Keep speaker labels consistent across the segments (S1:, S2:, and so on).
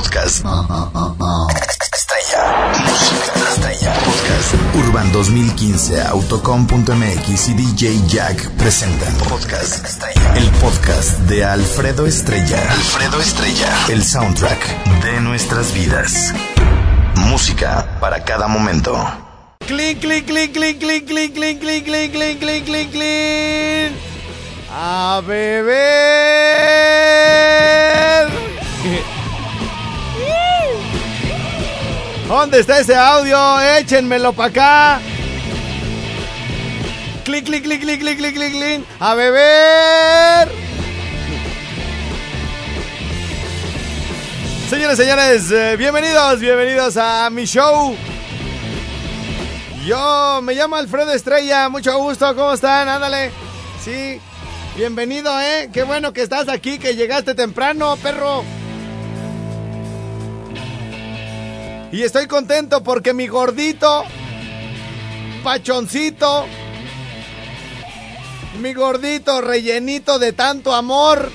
S1: Podcast. Estrella. Música estrella. Podcast. Urban 2015, Autocom.mx y DJ Jack presentan Podcast Estrella. El podcast de Alfredo Estrella. Alfredo Estrella. El soundtrack de nuestras vidas. Música para cada momento.
S2: Clic, clic, clic, clic, clic, clic, clic, clic, clic, clic, clic, clic, clic. A beber. ¿Dónde está ese audio? Échenmelo para acá. Clic, clic, clic, clic, clic, clic, clic, clic. A beber. Señores, señores, eh, bienvenidos, bienvenidos a mi show. Yo me llamo Alfredo Estrella, mucho gusto, ¿cómo están? Ándale. Sí, bienvenido, ¿eh? Qué bueno que estás aquí, que llegaste temprano, perro. Y estoy contento porque mi gordito, pachoncito, mi gordito rellenito de tanto amor,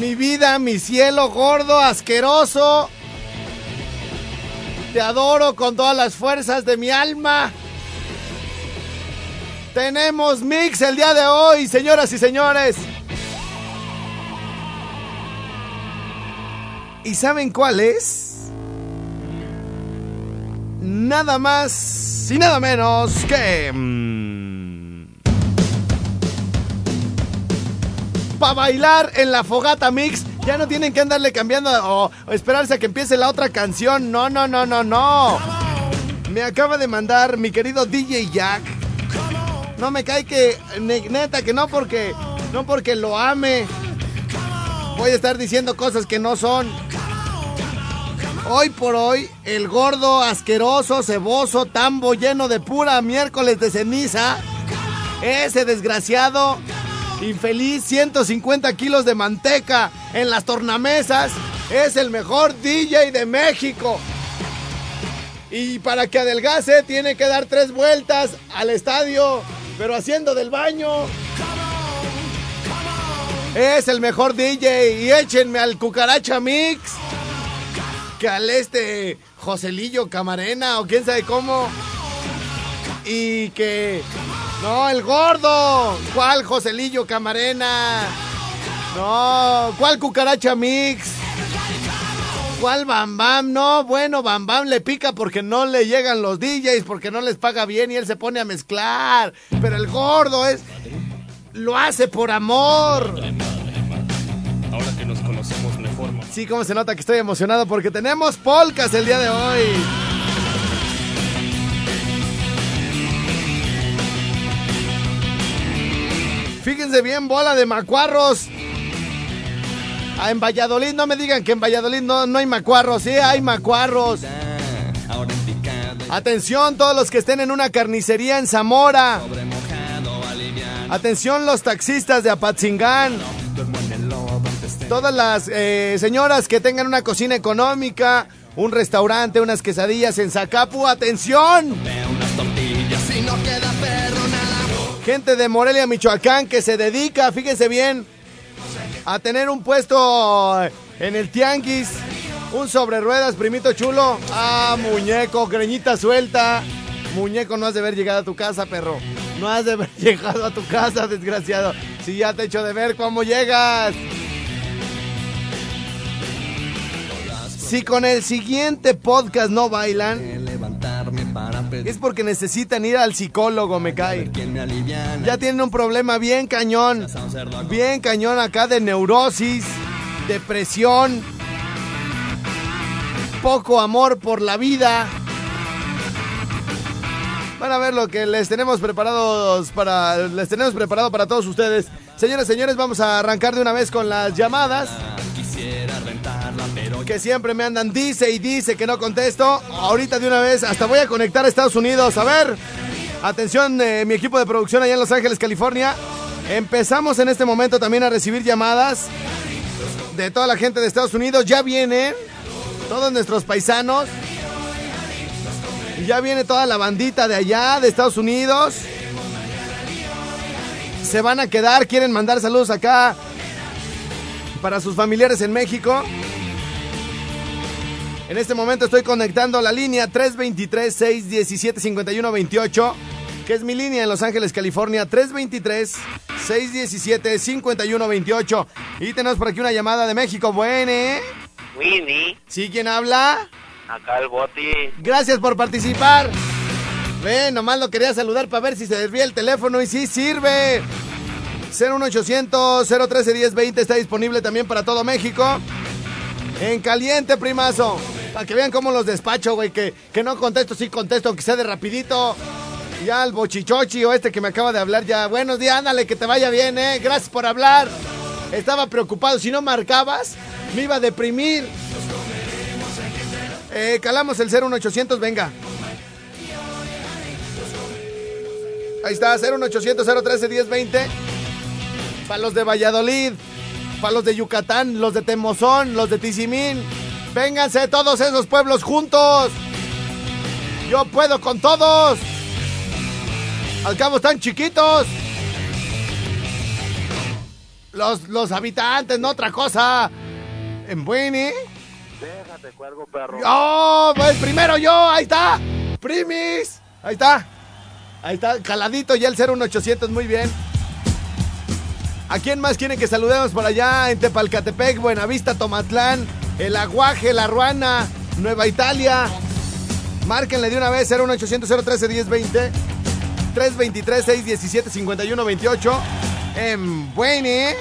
S2: mi vida, mi cielo gordo, asqueroso, te adoro con todas las fuerzas de mi alma. Tenemos mix el día de hoy, señoras y señores. ¿Y saben cuál es? Nada más y nada menos que... Para bailar en la fogata mix. Ya no tienen que andarle cambiando o, o esperarse a que empiece la otra canción. No, no, no, no, no. Me acaba de mandar mi querido DJ Jack. No me cae que ne- neta que no porque no porque lo ame. Voy a estar diciendo cosas que no son. Hoy por hoy, el gordo, asqueroso, ceboso, tambo lleno de pura miércoles de ceniza. Ese desgraciado, infeliz, 150 kilos de manteca en las tornamesas. Es el mejor DJ de México. Y para que adelgace, tiene que dar tres vueltas al estadio, pero haciendo del baño. Es el mejor DJ. Y échenme al cucaracha mix al este Joselillo Camarena o quién sabe cómo. Y que. No, el gordo. ¿Cuál Joselillo Camarena? No, ¿cuál cucaracha mix? ¿Cuál Bam Bam? No, bueno, Bam Bam le pica porque no le llegan los DJs, porque no les paga bien y él se pone a mezclar. Pero el gordo es. Lo hace por amor.
S3: Ahora que nos.
S2: Sí, como se nota que estoy emocionado porque tenemos polcas el día de hoy. Fíjense bien, bola de macuarros. Ah, en Valladolid, no me digan que en Valladolid no, no hay macuarros, sí, hay macuarros. Atención todos los que estén en una carnicería en Zamora. Atención los taxistas de Apatzingán. Todas las eh, señoras que tengan una cocina económica, un restaurante, unas quesadillas en Zacapu, atención. Gente de Morelia, Michoacán, que se dedica, fíjense bien, a tener un puesto en el tianguis, un sobre ruedas, primito chulo. Ah, muñeco, greñita suelta. Muñeco, no has de haber llegado a tu casa, perro. No has de haber llegado a tu casa, desgraciado. Si ya te echo de ver cómo llegas. Si con el siguiente podcast no bailan, es porque necesitan ir al psicólogo, me cae. Ya tienen un problema bien cañón. Bien cañón acá de neurosis, depresión, poco amor por la vida. Van a ver lo que les tenemos preparados para les tenemos preparado para todos ustedes. Señoras, señores, vamos a arrancar de una vez con las llamadas Que siempre me andan dice y dice que no contesto. Ahorita de una vez hasta voy a conectar a Estados Unidos. A ver. Atención, eh, mi equipo de producción allá en Los Ángeles, California. Empezamos en este momento también a recibir llamadas de toda la gente de Estados Unidos. Ya vienen todos nuestros paisanos. Ya viene toda la bandita de allá, de Estados Unidos. Se van a quedar, quieren mandar saludos acá para sus familiares en México. En este momento estoy conectando la línea 323-617-5128, que es mi línea en Los Ángeles, California, 323-617-5128. Y tenemos por aquí una llamada de México. Buene.
S4: Winnie,
S2: ¿Sí? ¿Quién habla?
S4: acá el boti.
S2: Gracias por participar. Ven, nomás lo quería saludar para ver si se desvía el teléfono y sí sirve. 01800 013 1020 está disponible también para todo México. En caliente, primazo. Para que vean cómo los despacho, güey. Que, que no contesto, sí contesto, aunque sea de rapidito. Ya el bochichochi o este que me acaba de hablar ya. Buenos días, ándale, que te vaya bien, eh. Gracias por hablar. Estaba preocupado. Si no marcabas, me iba a deprimir. Eh, calamos el 01800, venga. Ahí está, 01800 013 1020. Para los de Valladolid, para los de Yucatán, los de Temozón, los de Tizimín. Vénganse todos esos pueblos juntos. Yo puedo con todos. Al cabo están chiquitos. Los, los habitantes, no otra cosa. En Bueni.
S4: Déjate, cuelgo, perro.
S2: ¡Oh! Pues primero yo, ahí está. Primis. Ahí está. Ahí está, caladito ya el 01800, muy bien. ¿A quién más quieren que saludemos por allá en Tepalcatepec, Buenavista, Tomatlán, El Aguaje, La Ruana, Nueva Italia? Márquenle de una vez 01800 013 1020 323 617 5128 en Bueni.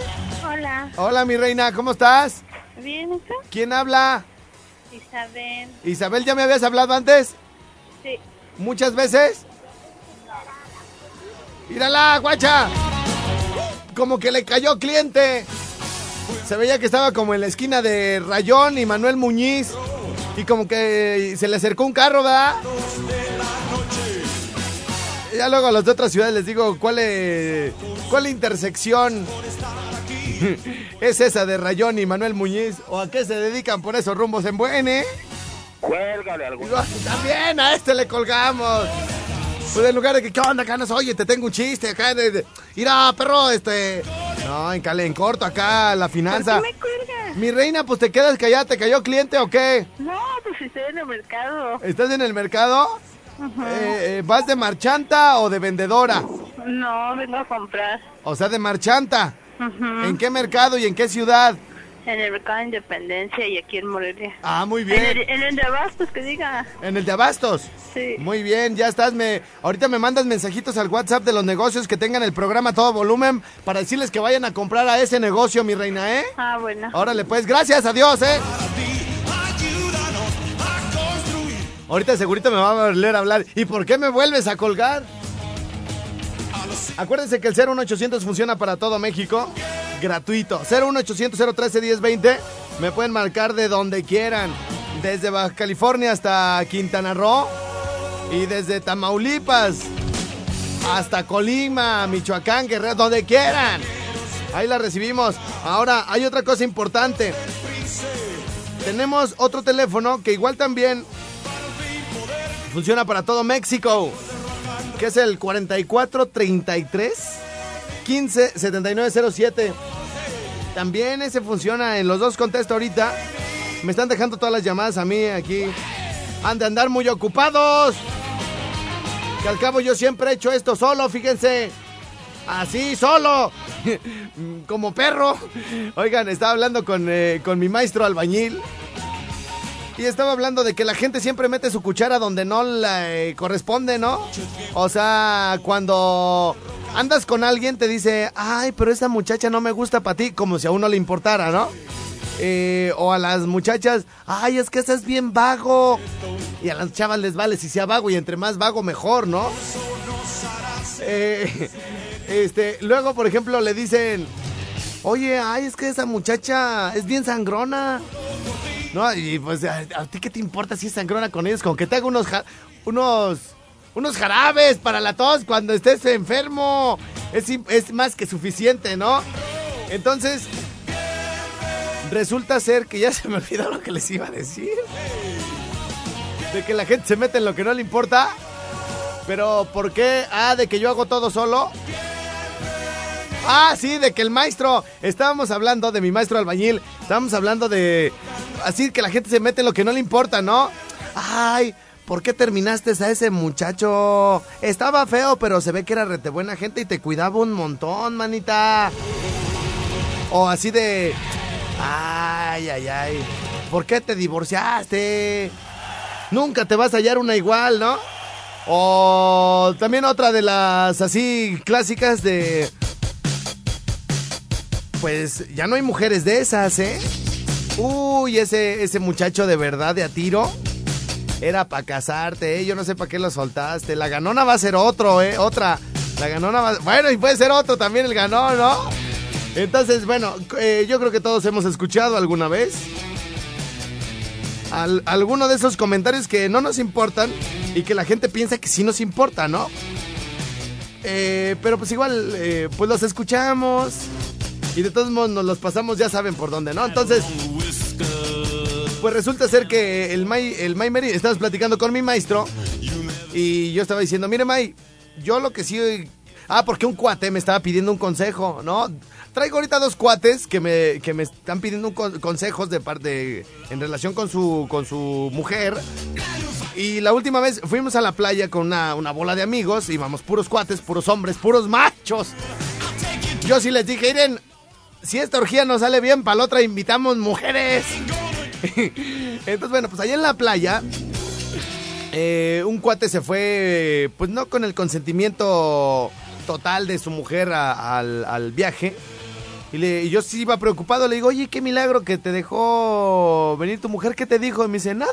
S5: Hola,
S2: Hola, mi reina, ¿cómo estás?
S5: ¿bien?
S2: ¿Quién habla?
S5: Isabel.
S2: Isabel, ¿ya me habías hablado antes?
S5: Sí.
S2: ¿Muchas veces? ¡Mírala, guacha! Como que le cayó cliente. Se veía que estaba como en la esquina de Rayón y Manuel Muñiz. Y como que se le acercó un carro, ¿verdad? Ya luego a los de otras ciudades les digo cuál es, cuál intersección es esa de Rayón y Manuel Muñiz. ¿O a qué se dedican por esos rumbos en Buene?
S4: Cuélgale algo.
S2: También a este le colgamos. Pues en lugar de que, ¿qué onda, canas? Oye, te tengo un chiste acá. De, de- Mira, perro, este. No, en, cale- en corto acá, la
S5: ¿Por
S2: finanza.
S5: qué me cuelgas?
S2: Mi reina, pues te quedas callada, ¿te cayó cliente o qué?
S5: No, pues estoy en el mercado.
S2: ¿Estás en el mercado? Eh, eh, ¿Vas de marchanta o de vendedora?
S5: No, vengo a comprar.
S2: O sea, de marchanta. ¿En qué mercado y en qué ciudad?
S5: En el mercado de Independencia y aquí en Morelia.
S2: Ah, muy
S5: En el,
S2: bien.
S5: en el de Abastos, que diga.
S2: En el de Abastos.
S5: Sí.
S2: Muy bien, ya estás. Me, ahorita me mandas mensajitos al WhatsApp de los negocios que tengan el programa a todo volumen para decirles que vayan a comprar a ese negocio, mi reina, ¿eh?
S5: Ah, bueno.
S2: Órale, pues, gracias, adiós, ¿eh? Ahorita segurito me va a volver a hablar. ¿Y por qué me vuelves a colgar? Acuérdense que el 01800 funciona para todo México. Gratuito. 01800 013 1020. Me pueden marcar de donde quieran. Desde Baja California hasta Quintana Roo. Y desde Tamaulipas hasta Colima, Michoacán, Guerrero, donde quieran. Ahí la recibimos. Ahora, hay otra cosa importante. Tenemos otro teléfono que igual también funciona para todo México, que es el 4433 157907. También ese funciona en los dos contesto ahorita. Me están dejando todas las llamadas a mí aquí. Han de andar muy ocupados. Que al cabo yo siempre he hecho esto solo, fíjense. Así, solo. Como perro. Oigan, estaba hablando con, eh, con mi maestro albañil. Y estaba hablando de que la gente siempre mete su cuchara donde no le corresponde, ¿no? O sea, cuando andas con alguien te dice, ay, pero esa muchacha no me gusta para ti, como si a uno le importara, ¿no? Eh, o a las muchachas, ay, es que ese es bien vago. Y a las chavas les vale si sea vago y entre más vago mejor, ¿no? Eh, este, luego, por ejemplo, le dicen, oye, ay, es que esa muchacha es bien sangrona. No, y pues, ¿a, ti qué te importa si es sangrona con ellos? Con que te haga unos, unos, unos jarabes para la tos cuando estés enfermo. Es, es más que suficiente, ¿no? Entonces, resulta ser que ya se me olvidó lo que les iba a decir. De que la gente se mete en lo que no le importa. Pero, ¿por qué? Ah, de que yo hago todo solo. Ah, sí, de que el maestro, estábamos hablando de mi maestro albañil, estábamos hablando de así que la gente se mete en lo que no le importa, ¿no? Ay, ¿por qué terminaste a ese muchacho? Estaba feo, pero se ve que era rete buena gente y te cuidaba un montón, manita. O así de, ay, ay, ay, ¿por qué te divorciaste? Nunca te vas a hallar una igual, ¿no? O también otra de las así clásicas de... Pues ya no hay mujeres de esas, ¿eh? Uy, ese, ese muchacho de verdad de a tiro era para casarte, ¿eh? Yo no sé para qué lo soltaste. La ganona va a ser otro, ¿eh? Otra. La ganona va Bueno, y puede ser otro también el ganón, ¿no? Entonces, bueno, eh, yo creo que todos hemos escuchado alguna vez al, alguno de esos comentarios que no nos importan y que la gente piensa que sí nos importa, ¿no? Eh, pero pues igual, pues los escuchamos y de todos modos nos los pasamos, ya saben por dónde, ¿no? Entonces, pues resulta ser que el May, el May Mary, estabas platicando con mi maestro y yo estaba diciendo, mire May, yo lo que sí... Ah, porque un cuate me estaba pidiendo un consejo, ¿no? Traigo ahorita dos cuates que me, que me están pidiendo consejos de parte en relación con su, con su mujer. Y la última vez fuimos a la playa con una, una bola de amigos, íbamos puros cuates, puros hombres, puros machos. Yo sí les dije, miren, si esta orgía no sale bien, para la otra invitamos mujeres. Entonces, bueno, pues allá en la playa, eh, un cuate se fue, pues no con el consentimiento total de su mujer al, viaje. Y, le- yo sí iba preocupado, le digo, oye, qué milagro que te dejó venir tu mujer, ¿qué te dijo? Y me dice, nada.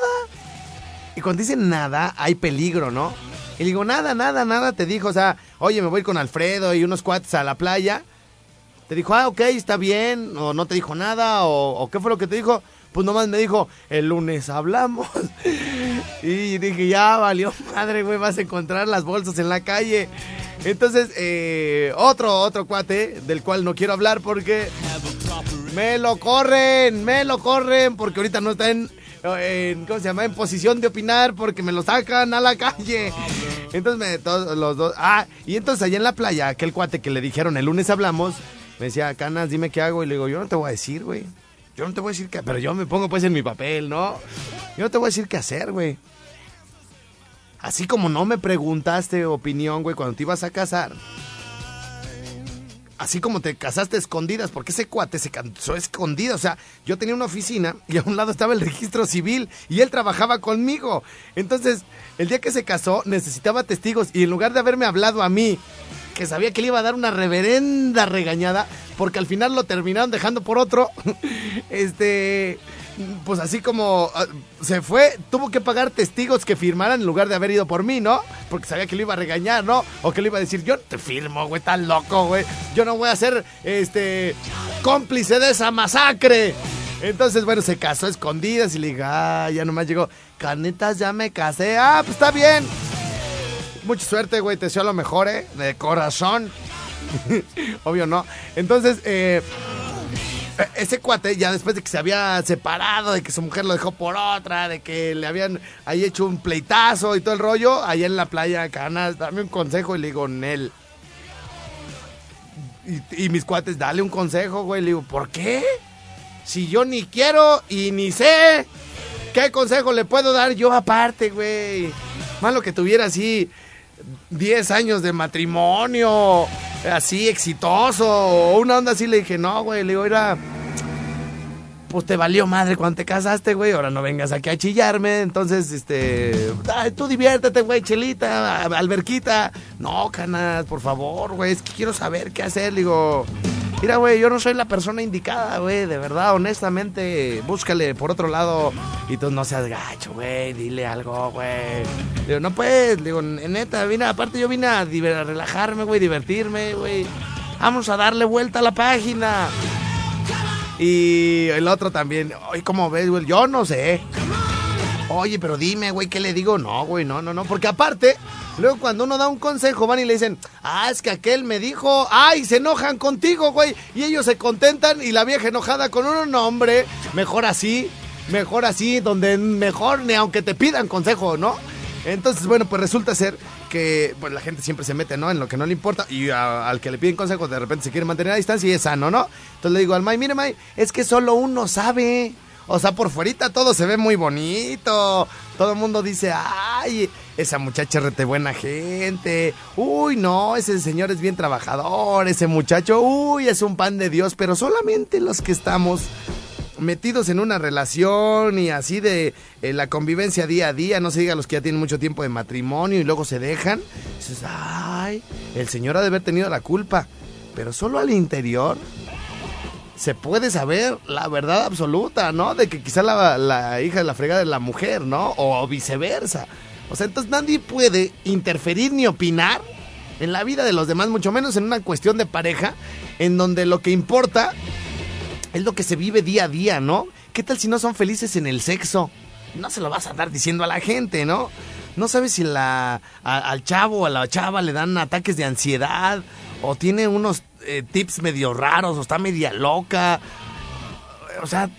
S2: Y cuando dice nada, hay peligro, ¿no? Y le digo, nada, nada, nada te dijo, o sea, oye, me voy con Alfredo y unos cuates a la playa. Te dijo, ah, ok, está bien, o no te dijo nada, o qué fue lo que te dijo. Pues nomás me dijo, el lunes hablamos. y dije, ya valió madre, güey, vas a encontrar las bolsas en la calle. Entonces, eh, otro, otro cuate, del cual no quiero hablar porque me lo corren, me lo corren, porque ahorita no está en, ¿cómo se llama? En posición de opinar, porque me lo sacan a la calle. Entonces, me, todos los dos, ah, y entonces allá en la playa, aquel cuate que le dijeron, el lunes hablamos, me decía, Canas, dime qué hago, y le digo, yo no te voy a decir, güey. Yo no te voy a decir qué, pero yo me pongo pues en mi papel, ¿no? Yo no te voy a decir qué hacer, güey. Así como no me preguntaste opinión, güey, cuando te ibas a casar. Así como te casaste escondidas, porque ese cuate se casó escondido. O sea, yo tenía una oficina y a un lado estaba el registro civil y él trabajaba conmigo. Entonces, el día que se casó, necesitaba testigos y en lugar de haberme hablado a mí, que sabía que le iba a dar una reverenda regañada, porque al final lo terminaron dejando por otro, este, pues así como ah, se fue, tuvo que pagar testigos que firmaran en lugar de haber ido por mí, ¿no? Porque sabía que lo iba a regañar, ¿no? O que le iba a decir, yo no te firmo, güey, tan loco, güey. Yo no voy a ser, este, cómplice de esa masacre. Entonces, bueno, se casó a escondidas y le dije, ah, ya nomás llegó, carnitas, ya me casé. Ah, pues está bien. Mucha suerte, güey, te deseo lo mejor, ¿eh? De corazón. Obvio no. Entonces, eh, ese cuate, ya después de que se había separado, de que su mujer lo dejó por otra, de que le habían ahí hecho un pleitazo y todo el rollo, allá en la playa, Canas, dame un consejo y le digo, Nel. Y, y mis cuates, dale un consejo, güey. Le digo, ¿por qué? Si yo ni quiero y ni sé qué consejo le puedo dar yo aparte, güey. Malo que tuviera así 10 años de matrimonio, así exitoso, una onda así. Le dije, no, güey. Le digo, era. Pues te valió madre cuando te casaste, güey. Ahora no vengas aquí a chillarme. Entonces, este. tú diviértete, güey, chelita, alberquita. No, canas, por favor, güey. Es que quiero saber qué hacer. Digo. Mira, güey, yo no soy la persona indicada, güey, de verdad, honestamente, búscale por otro lado y tú no seas gacho, güey, dile algo, güey. Digo, no puedes, digo, neta, vine, aparte yo vine a, a relajarme, güey, divertirme, güey. Vamos a darle vuelta a la página. Y el otro también, oye, ¿cómo ves, güey? Yo no sé. Oye, pero dime, güey, ¿qué le digo? No, güey, no, no, no. Porque aparte, luego cuando uno da un consejo, van y le dicen, ah, es que aquel me dijo, ay, se enojan contigo, güey. Y ellos se contentan y la vieja enojada con uno, no, hombre, mejor así, mejor así, donde mejor ni aunque te pidan consejo, ¿no? Entonces, bueno, pues resulta ser que pues la gente siempre se mete, ¿no? En lo que no le importa y al que le piden consejos de repente se quiere mantener a distancia y es sano, ¿no? Entonces le digo al May, mire May, es que solo uno sabe. O sea, por fuerita todo se ve muy bonito. Todo el mundo dice, ay, esa muchacha es rete buena gente. Uy, no, ese señor es bien trabajador. Ese muchacho, uy, es un pan de Dios. Pero solamente los que estamos metidos en una relación y así de eh, la convivencia día a día, no se diga los que ya tienen mucho tiempo de matrimonio y luego se dejan, dices, ay, el señor ha de haber tenido la culpa, pero solo al interior se puede saber la verdad absoluta, ¿no? De que quizá la, hija de la fregada es la mujer, ¿no? O viceversa. O sea, entonces nadie puede interferir ni opinar en la vida de los demás, mucho menos en una cuestión de pareja, en donde lo que importa es lo que se vive día a día, ¿no? ¿Qué tal si no son felices en el sexo? No se lo vas a andar diciendo a la gente, ¿no? No sabes si la, al chavo o a la chava le dan ataques de ansiedad o tiene unos eh, tips medio raros o está media loca. O sea,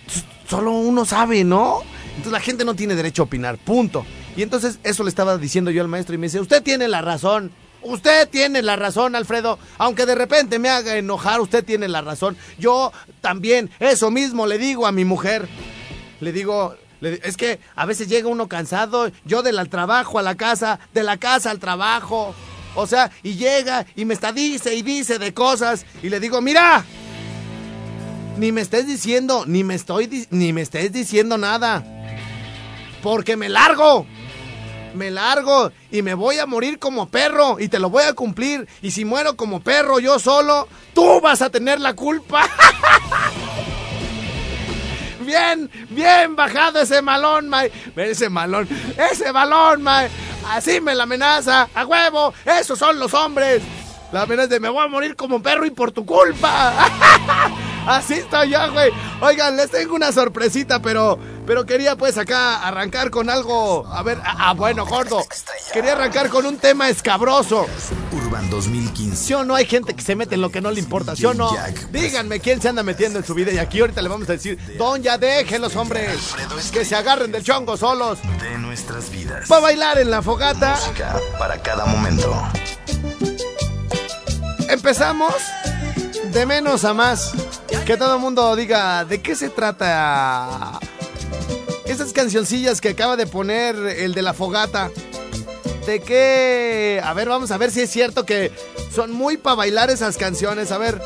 S2: solo uno sabe, ¿no? Entonces la gente no tiene derecho a opinar, punto. Y entonces eso le estaba diciendo yo al maestro y me dice, usted tiene la razón. Usted tiene la razón, Alfredo. Aunque de repente me haga enojar, usted tiene la razón. Yo también, eso mismo le digo a mi mujer. Le digo, es que a veces llega uno cansado, yo del trabajo a la casa, de la casa al trabajo. O sea, y llega y me está dice y dice de cosas y le digo, "Mira, ni me estés diciendo, ni me estoy ni me estés diciendo nada. Porque me largo. Me largo y me voy a morir como perro y te lo voy a cumplir. Y si muero como perro yo solo, tú vas a tener la culpa. Bien, bien bajado ese malón, May. Ese malón, ese balón, May. Así me la amenaza. A huevo, esos son los hombres. La amenaza de me voy a morir como un perro y por tu culpa. Así estoy yo, güey. Oigan, les tengo una sorpresita, pero, pero quería pues acá arrancar con algo. A ver, ah, ah, bueno, gordo. Quería arrancar con un tema escabroso.
S1: Urban 2015.
S2: ¿Sí o no hay gente que se mete en lo que no le importa? ¿Sí o no? Díganme quién se anda metiendo en su vida y aquí ahorita le vamos a decir, Don, ya dejen los hombres que se agarren del chongo solos.
S1: De nuestras vidas.
S2: Va a bailar en la fogata.
S1: Música para cada momento.
S2: Empezamos de menos a más. Que todo el mundo diga de qué se trata. Esas cancioncillas que acaba de poner el de la fogata. De qué. A ver, vamos a ver si es cierto que son muy para bailar esas canciones. A ver,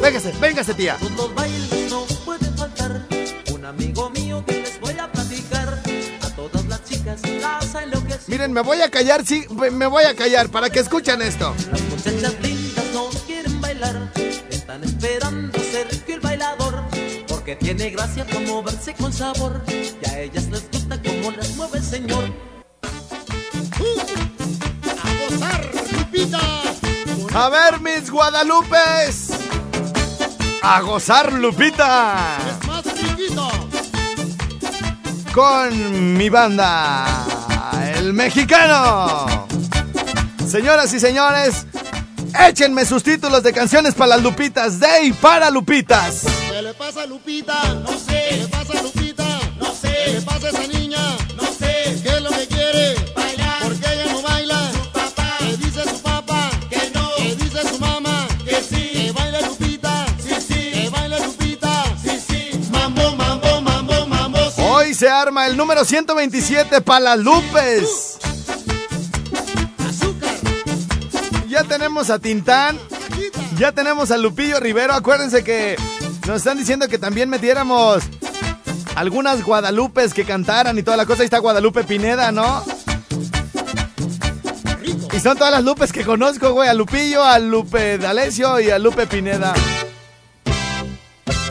S2: véngase, véngase, tía.
S6: Los bailes no pueden faltar. Un amigo mío que les voy a platicar. A todas las chicas las.
S2: Miren, me voy a callar, sí, me voy a callar para que escuchen esto.
S6: Las muchachas lindas no quieren bailar. Están esperando Sergio el bailador. Porque tiene gracia para moverse con sabor. Y a ellas les gusta como las mueve el señor.
S2: A ver, mis Guadalupes. A gozar, Lupita. Con mi banda, el mexicano. Señoras y señores, échenme sus títulos de canciones para las Lupitas, de y para Lupitas.
S7: ¿Qué le pasa a Lupita? No sé. ¿Qué le pasa a Lupita? No sé. ¿Qué le pasa a esa niña? No sé. ¿Qué es lo que quiere? Bailar. ¿Por qué ella no baila? Su papá. ¿Qué dice su papá? Que no. ¿Qué dice su mamá? Que sí. Que baile Lupita. Sí, sí. Que baile Lupita. Sí, sí. Mambo, mambo, mambo, mambo. Sí.
S2: Hoy se arma el número 127 para las Lupes. Tenemos a Tintán. Ya tenemos a Lupillo Rivero. Acuérdense que nos están diciendo que también metiéramos algunas Guadalupes que cantaran y toda la cosa. Ahí está Guadalupe Pineda, ¿no? Y son todas las Lupes que conozco, güey. A Lupillo, a Lupe D'Alessio y a Lupe Pineda.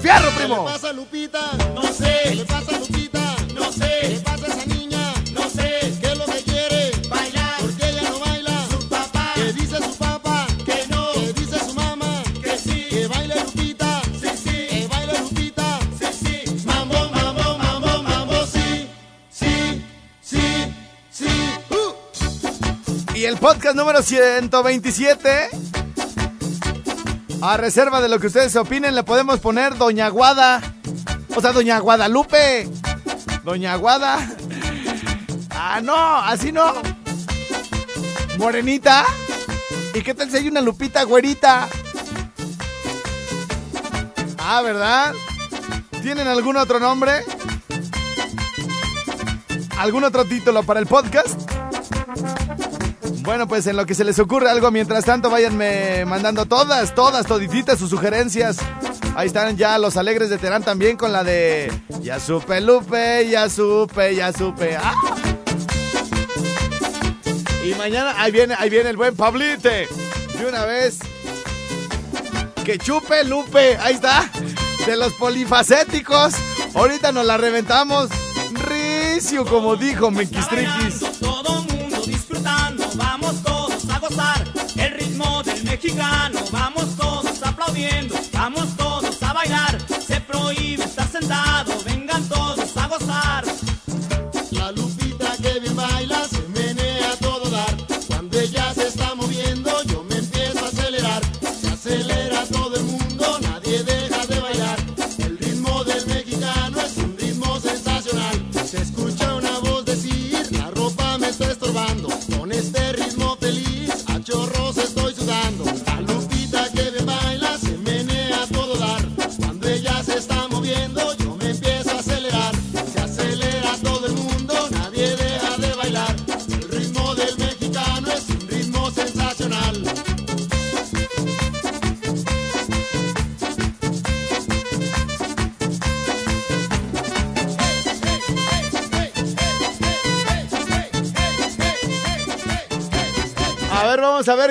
S2: ¡Fierro,
S7: ¿Qué
S2: primo!
S7: pasa a Lupita? No sé. ¿Qué le pasa Lupita? No sé. ¿Qué pasa a?
S2: Y el podcast número 127. A reserva de lo que ustedes opinen, le podemos poner Doña Guada. O sea, Doña Guadalupe. Doña Guada. Ah, no, así no. ¿Morenita? ¿Y qué tal si hay una Lupita güerita? Ah, ¿verdad? ¿Tienen algún otro nombre? ¿Algún otro título para el podcast? Bueno, pues en lo que se les ocurre algo, mientras tanto váyanme mandando todas, todas, todititas sus sugerencias. Ahí están ya los alegres de Terán también con la de Ya supe Lupe, ya supe, ya supe. ¡Ah! Y mañana ahí viene, ahí viene el buen Pablite. De una vez. Que chupe Lupe. Ahí está. De los polifacéticos. Ahorita nos la reventamos. Ricio, como dijo Mequistriquis.
S7: Mexicano, vamos todos aplaudiendo, vamos todos a bailar, se prohíbe estar sentado, vengan todos a gozar.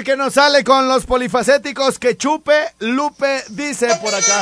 S2: Qué nos sale con los polifacéticos que chupe Lupe dice por acá.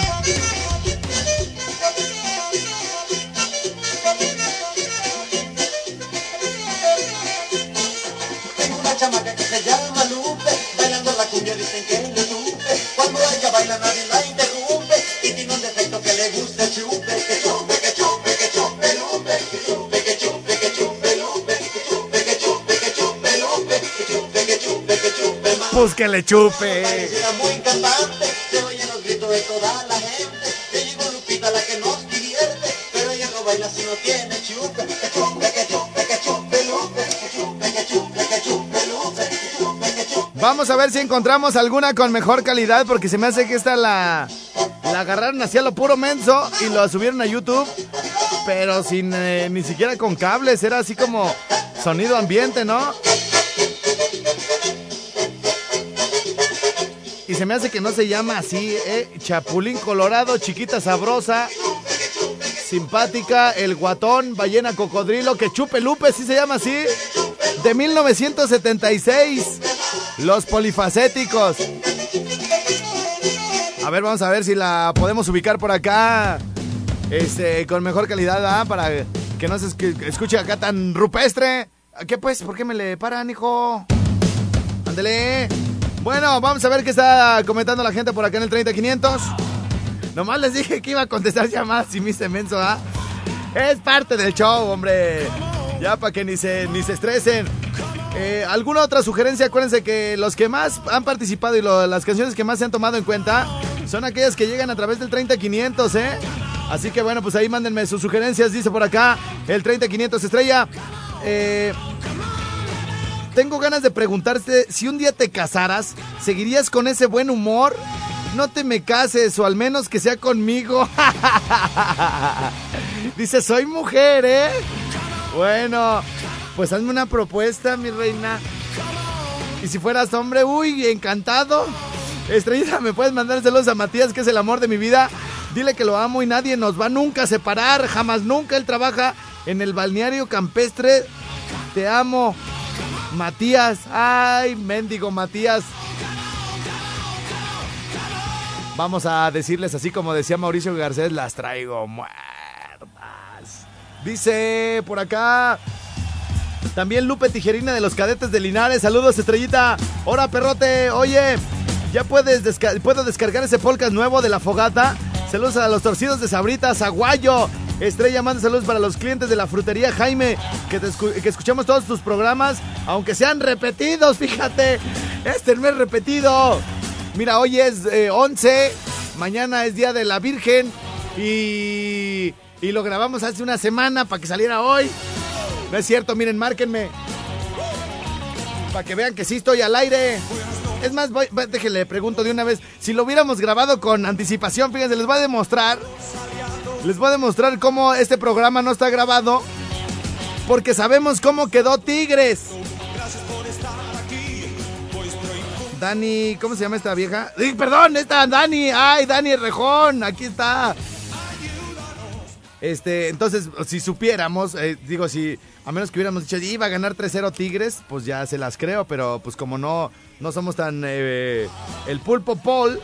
S2: Pues que le chupe.
S8: Era muy cantante, se oyen los gritos de toda la gente. Que llegó Lupita la que nos divierte, pero ella no baila si no tiene chupe. Que chupe, que chupe, que chupe Lupe, que chupe, que chupe, que chupe Lupe, que chupe, que chupe.
S2: Vamos a ver si encontramos alguna con mejor calidad porque se me hace que esta la, la agarraron así a lo puro menso y lo subieron a YouTube, pero sin eh, ni siquiera con cables, era así como sonido ambiente, ¿no? Y se me hace que no se llama así, ¿eh? Chapulín Colorado, chiquita sabrosa, simpática, el guatón, ballena cocodrilo, que chupe Lupe, sí se llama así, de 1976, los polifacéticos. A ver, vamos a ver si la podemos ubicar por acá, este, con mejor calidad, ¿ah? Para que no se escu- escuche acá tan rupestre. ¿Qué pues? ¿Por qué me le paran, hijo? Ándele. Bueno, vamos a ver qué está comentando la gente por acá en el 30500. Nomás les dije que iba a contestar llamadas y me hice menso, ¿ah? Es parte del show, hombre. Ya para que ni se, ni se estresen. Eh, ¿Alguna otra sugerencia? Acuérdense que los que más han participado y las canciones que más se han tomado en cuenta son aquellas que llegan a través del 30500, ¿eh? Así que bueno, pues ahí mándenme sus sugerencias. Dice por acá el 30500 estrella. Eh, tengo ganas de preguntarte si un día te casaras, ¿seguirías con ese buen humor? No te me cases, o al menos que sea conmigo. Dice, soy mujer, ¿eh? Bueno, pues hazme una propuesta, mi reina. Y si fueras hombre, uy, encantado. Estrellita, ¿me puedes mandar saludos a Matías, que es el amor de mi vida? Dile que lo amo y nadie nos va nunca a separar, jamás nunca. Él trabaja en el balneario campestre. Te amo, Matías. Ay, mendigo Matías. Vamos a decirles así como decía Mauricio Garcés, las traigo muertas. Dice por acá también Lupe Tijerina de los cadetes de Linares. Saludos, estrellita. Hola, perrote. Oye, ya puedes descargar ese podcast nuevo de la fogata. Saludos a los torcidos de Sabritas, Aguayo. Estrella, manda saludos para los clientes de la frutería Jaime, que, que escuchamos todos tus programas, aunque sean repetidos, fíjate. Este mes repetido. Mira, hoy es eh, 11, mañana es Día de la Virgen y, y lo grabamos hace una semana para que saliera hoy. No es cierto, miren, márquenme. Para que vean que sí estoy al aire. Es más, voy, déjenle, le pregunto de una vez. Si lo hubiéramos grabado con anticipación, fíjense, les voy a demostrar. Les voy a demostrar cómo este programa no está grabado. Porque sabemos cómo quedó Tigres. Dani, ¿cómo se llama esta vieja? Perdón, esta Dani. Ay, Dani Rejón, aquí está. Este, entonces, si supiéramos, eh, digo, si a menos que hubiéramos dicho iba a ganar 3-0 Tigres, pues ya se las creo, pero pues como no, no somos tan eh, el pulpo Paul,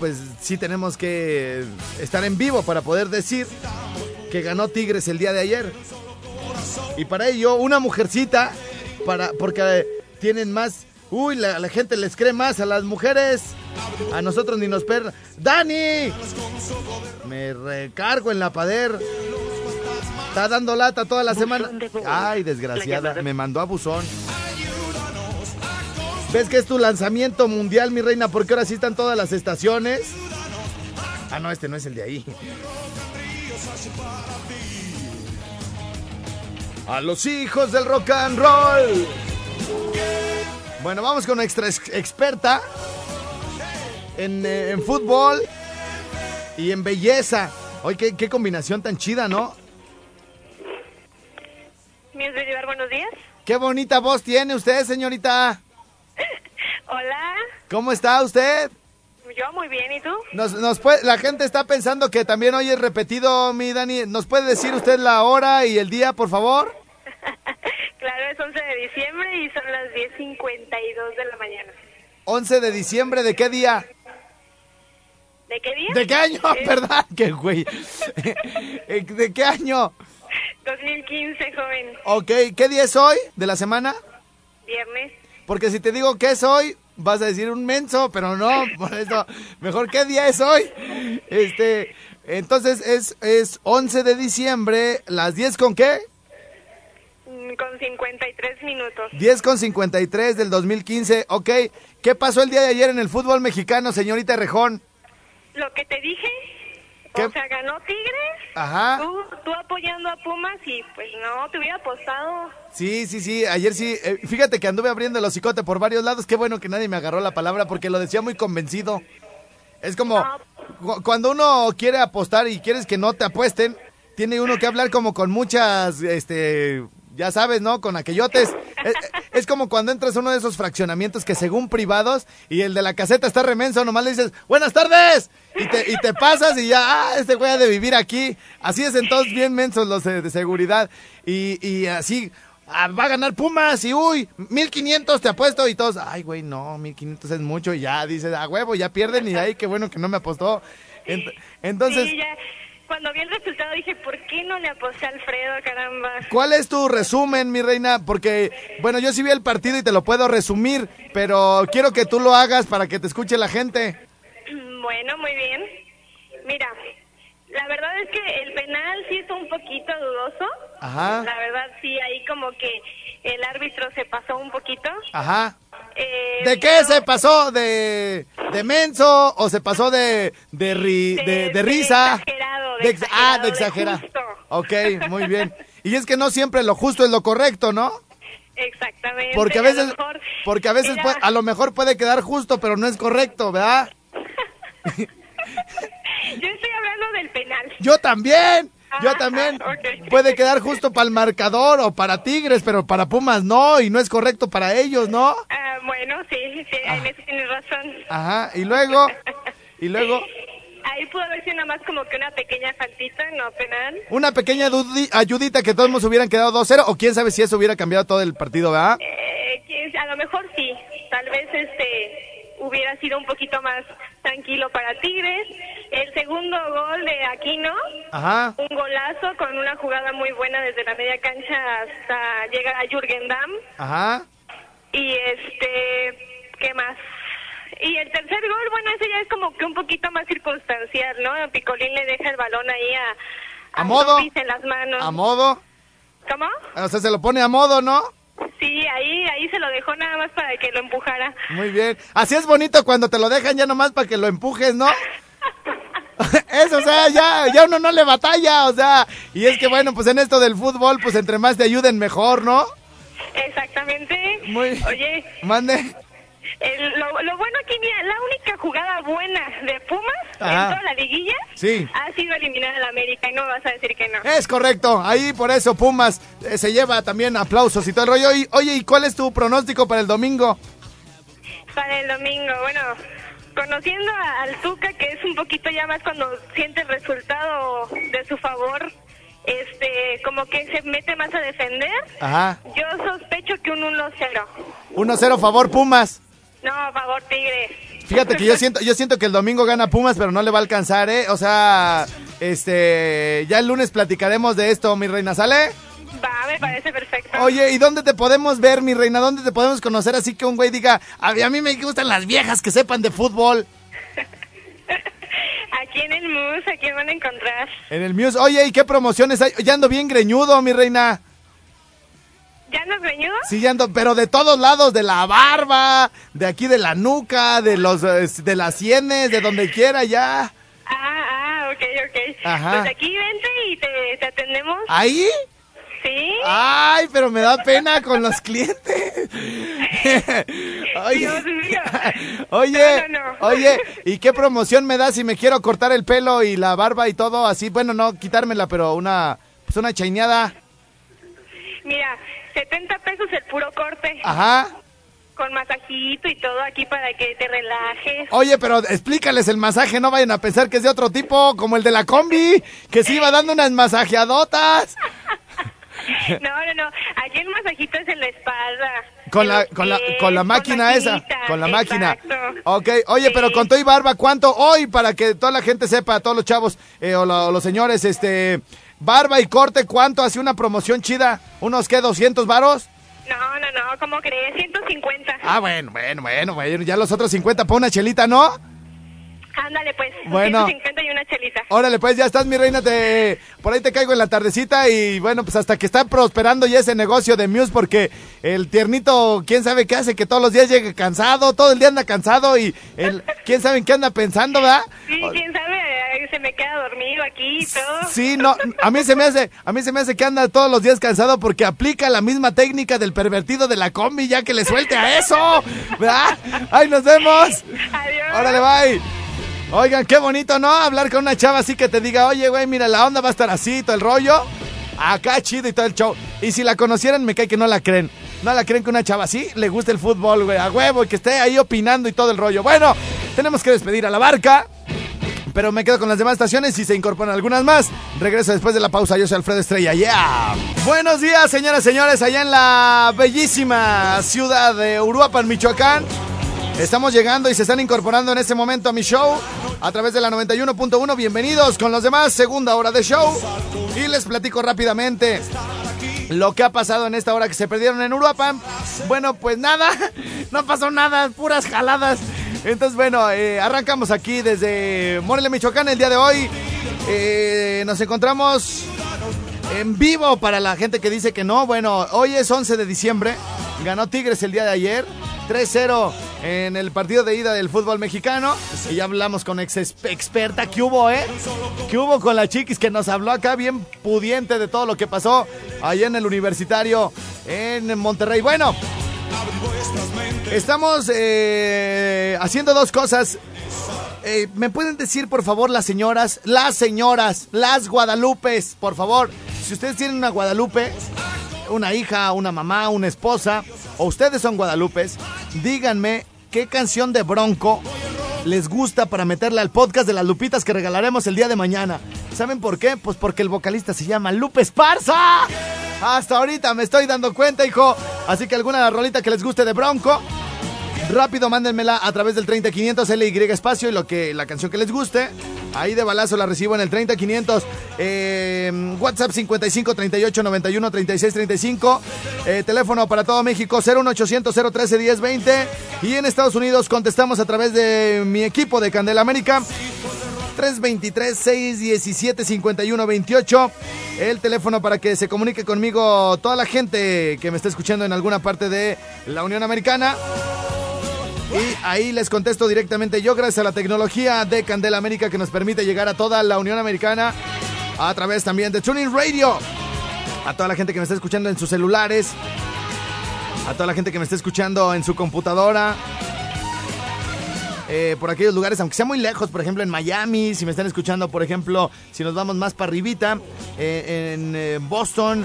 S2: pues sí tenemos que estar en vivo para poder decir que ganó Tigres el día de ayer. Y para ello, una mujercita, para, porque tienen más. Uy, la, la gente les cree más a las mujeres. A nosotros ni nos per. ¡Dani! Me recargo en la pader. Está dando lata toda la semana. Ay, desgraciada. Me mandó a buzón. ¿Ves que es tu lanzamiento mundial, mi reina? Porque ahora sí están todas las estaciones. Ah, no, este no es el de ahí. A los hijos del rock and roll. Bueno, vamos con nuestra ex- experta en, eh, en fútbol y en belleza. Oye, qué, qué combinación tan chida, ¿no?
S5: Miss Bolívar, buenos días.
S2: Qué bonita voz tiene usted, señorita.
S5: Hola,
S2: ¿Cómo está usted?
S5: yo muy bien, ¿y tú?
S2: Nos, nos puede- la gente está pensando que también hoy es repetido, mi Dani. ¿Nos puede decir usted la hora y el día, por favor?
S5: Claro, es 11 de diciembre y son las 10.52 de la mañana.
S2: 11 de diciembre, ¿de qué día?
S5: ¿De qué día?
S2: ¿De qué año?
S5: Es
S2: ¿Verdad? ¿Qué güey? Eh, ¿De qué año?
S5: 2015, joven.
S2: Ok, ¿qué día es hoy de la semana?
S5: Viernes.
S2: Porque si te digo qué es hoy, vas a decir un menso, pero no, por eso, mejor qué día es hoy. Este, entonces es, es 11 de diciembre, las 10 con qué?
S5: mm, Con 53 minutos.
S2: 10 con 53 del 2015, ok. ¿Qué pasó el día de ayer en el fútbol mexicano, señorita Rejón?
S5: Lo que te dije,
S2: ¿Qué?
S5: o sea, ganó Tigres.
S2: Ajá.
S5: Tú, tú apoyando a Pumas y pues no, te hubiera apostado.
S2: Sí, sí, sí, ayer sí. eh, fíjate que anduve abriendo el hocicote por varios lados. Qué bueno que nadie me agarró la palabra porque lo decía muy convencido. Es como cu- cuando uno quiere apostar y quieres que no te apuesten, tiene uno que hablar como con muchas, este, ya sabes, ¿no? Con aquellotes. Es, es como cuando entras a uno de esos fraccionamientos que según privados y el de la caseta está remenso, nomás le dices, buenas tardes. Y te, y te pasas y ya, ah, este güey ha de vivir aquí. Así es entonces bien mensos los de, de seguridad. Y, y así, ah, va a ganar Pumas y uy, 1500 te apuesto y todos, ay güey, no, 1500 es mucho y ya dices, a huevo, ya pierden y ahí qué bueno que no me apostó. Ent- entonces.
S5: Cuando vi el resultado dije, ¿por qué no le aposté a Alfredo, caramba?
S2: ¿cuál es tu resumen, mi reina? Porque, bueno, yo sí vi el partido y te lo puedo resumir, pero quiero que tú lo hagas para que te escuche la gente.
S5: Bueno, muy bien. Mira, la verdad es que el penal sí está un poquito dudoso.
S2: Ajá.
S5: La verdad sí, ahí como que el árbitro se pasó un poquito.
S2: Ajá.
S5: Eh,
S2: ¿De qué se pasó? ¿De, de menso o se pasó de, de, ri- de,
S5: De-
S2: de risa?
S5: exagerado, de
S2: De ex- ah, de
S5: exagerado, de
S2: exagerar. Ok, muy bien. Y es que no siempre lo justo es lo correcto, ¿no?
S5: Exactamente.
S2: Porque a veces, porque a veces
S5: era-
S2: puede- a lo mejor puede quedar justo, pero no es correcto, ¿verdad?
S5: Yo estoy hablando del penal.
S2: Yo también, yo
S5: Ah,
S2: también.
S5: ah, ok.
S2: Puede quedar justo para el marcador o para Tigres, pero para Pumas no, y no es correcto para ellos, ¿no?
S5: Ah, bueno, sí, sí, en eso tienes razón.
S2: Ajá, y luego, y luego,
S5: Ahí pudo haber sido nada más como que una pequeña faltita, no penal.
S2: una pequeña ayudita que todos nos hubieran quedado 2-0, o quién sabe si eso hubiera cambiado todo el partido, ¿verdad?
S5: Eh, a lo mejor sí, tal vez este hubiera sido un poquito más tranquilo para Tigres. El segundo gol de Aquino,
S2: Ajá.
S5: un golazo con una jugada muy buena desde la media cancha hasta llegar a Jürgen Damm.
S2: Ajá.
S5: Y este, ¿qué más? Y el tercer gol, bueno, ese ya es como que un poquito más circunstancial, ¿no? Picolín le deja el balón ahí a,
S2: A modo.
S5: En las manos.
S2: A modo.
S5: ¿Cómo?
S2: O sea, se lo pone a modo, ¿no?
S5: Sí, ahí, ahí se lo dejó nada más para que lo empujara.
S2: Muy bien. Así es bonito cuando te lo dejan ya nomás para que lo empujes, ¿no? Eso, o sea, ya, ya uno no le batalla, o sea, y es que bueno, pues en esto del fútbol, pues entre más te ayuden mejor, ¿no?
S5: Exactamente.
S2: Muy-
S5: Oye,
S2: Mande.
S5: El- lo, lo bueno aquí, mira, la única jugada buena de Pumas
S2: Ajá.
S5: en toda la liguilla
S2: Sí.
S5: ha sido eliminar al América y no vas a decir que no.
S2: Es correcto, ahí por eso Pumas eh, se lleva también aplausos y todo el rollo. Y, oye, ¿y cuál es tu pronóstico para el domingo?
S5: Para el domingo, bueno, conociendo a- al Tuca, que es un poquito ya más cuando siente el resultado de su favor, este, como que se mete más a defender.
S2: Ajá.
S5: Yo sospecho que un 1-0.
S2: 1-0 favor Pumas.
S5: No, a favor, Tigres.
S2: Fíjate que yo siento, yo siento que el domingo gana Pumas, pero no le va a alcanzar, ¿eh? O sea, este, ya el lunes platicaremos de esto, mi reina, ¿sale?
S5: Va, me parece perfecto.
S2: Oye, ¿y dónde te podemos ver, mi reina? ¿Dónde te podemos conocer? Así que un güey diga, a, a mí me gustan las viejas que sepan de fútbol.
S5: Aquí en el MUS, aquí van a encontrar.
S2: En el Muse. Oye, ¿y qué promociones hay? Ya ando bien greñudo, mi reina.
S5: ¿Ya nos greñudo?
S2: Sí, ya ando, pero de todos lados, de la barba, de aquí de la nuca, de los, de las sienes, de donde quiera ya.
S5: Ah, ah, ok, ok.
S2: Ajá.
S5: Pues aquí vente y te, te atendemos.
S2: ¿Ahí?
S5: Sí.
S2: Ay, pero me da pena con los clientes. oye,
S5: Dios mío.
S2: oye,
S5: No, no, no.
S2: oye, ¿y qué promoción me da si me quiero cortar el pelo y la barba y todo así? Bueno, no quitármela, pero una, pues una chaineada.
S5: Mira, 70 pesos el puro corte.
S2: Ajá.
S5: Con masajito y todo aquí para que te relajes.
S2: Oye, pero explícales el masaje, no vayan a pensar que es de otro tipo, como el de la combi, que se iba dando unas masajeadotas.
S5: No, no, no. Aquí el masajito es en la espalda.
S2: Con la, con la, con la máquina esa, con la máquina.
S5: exacto.
S2: Ok, oye,
S5: Sí.
S2: pero con todo y barba, ¿cuánto hoy para que toda la gente sepa, todos los chavos eh, o, la- o los señores, este, barba y corte, cuánto hace una promoción chida? ¿Unos qué, 200 varos?
S5: No, no, no, ¿cómo crees? 150.
S2: Ah, bueno, bueno, bueno, bueno, ya los otros 50 para una chelita, ¿no?
S5: Ándale, pues.
S2: Bueno.
S5: 150 y una chelita.
S2: Órale, pues ya estás, mi reina, te, por ahí te caigo en la tardecita y bueno, pues hasta que está prosperando ya ese negocio de Muse porque el tiernito, quién sabe qué hace, que todos los días llega cansado, todo el día anda cansado y el, quién sabe en qué anda pensando, ¿verdad?
S5: Sí, quién sabe, se me queda dormido aquí y todo.
S2: Sí, no, a mí se me hace, a mí se me hace que anda todos los días cansado porque aplica la misma técnica del pervertido de la combi, ya que le suelte a eso, ¿verdad? ¡Ay, nos vemos!
S5: Adiós.
S2: Órale, bye. Oigan, qué bonito, ¿no? Hablar con una chava así que te diga, oye, güey, mira, la onda va a estar así, todo el rollo. Acá chido y todo el show. Y si la conocieran, me cae que no la creen. No la creen que una chava así le gusta el fútbol, güey, a huevo, y que esté ahí opinando y todo el rollo. Bueno, tenemos que despedir a la barca. Pero me quedo con las demás estaciones y se incorporan algunas más. Regreso después de la pausa. Yo soy Alfredo Estrella. ¡Yeah! Buenos días, señoras y señores, allá en la bellísima ciudad de Uruapan, Michoacán. Estamos llegando y se están incorporando en este momento a mi show a través de la 91.1. Bienvenidos con los demás, segunda hora de show. Y les platico rápidamente lo que ha pasado en esta hora que se perdieron en Uruapan. Bueno, pues nada, no pasó nada, puras jaladas. Entonces, bueno, eh, arrancamos aquí desde Morelia, Michoacán, el día de hoy. Eh, nos encontramos en vivo para la gente que dice que no. Bueno, hoy es 11 de diciembre. Ganó Tigres el día de ayer. 3-0 en el partido de ida del fútbol mexicano. Y ya hablamos con ex experta. ¿Qué hubo, eh? ¿Qué hubo con la chiquis que nos habló acá bien pudiente de todo lo que pasó allá en el universitario en Monterrey? Bueno, estamos eh, haciendo dos cosas. Eh, ¿Me pueden decir, por favor, las señoras, las señoras, las Guadalupes, por favor? Si ustedes tienen una Guadalupe, una hija, una mamá, una esposa, o ustedes son Guadalupes, díganme qué canción de Bronco les gusta para meterla al podcast de las Lupitas que regalaremos el día de mañana. ¿Saben por qué? Pues porque el vocalista se llama Lupe Esparza. Hasta ahorita me estoy dando cuenta, hijo. Así que alguna rolita que les guste de Bronco, Rápido, mándenmela a través del 30500 LY espacio y lo que la canción que les guste. Ahí de balazo la recibo en el 30500 eh, WhatsApp 55 38 91 36 35 eh, teléfono para todo México 01800 013 1020 y en Estados Unidos contestamos a través de mi equipo de Candela América 323-617-5128. El teléfono para que se comunique conmigo toda la gente que me está escuchando en alguna parte de la Unión Americana. Y ahí les contesto directamente yo gracias a la tecnología de Candela América que nos permite llegar a toda la Unión Americana a través también de Tuning Radio. A toda la gente que me está escuchando en sus celulares. A toda la gente que me está escuchando en su computadora. Eh, por aquellos lugares, aunque sea muy lejos, por ejemplo en Miami, si me están escuchando, por ejemplo, si nos vamos más para arribita, eh, en eh, Boston,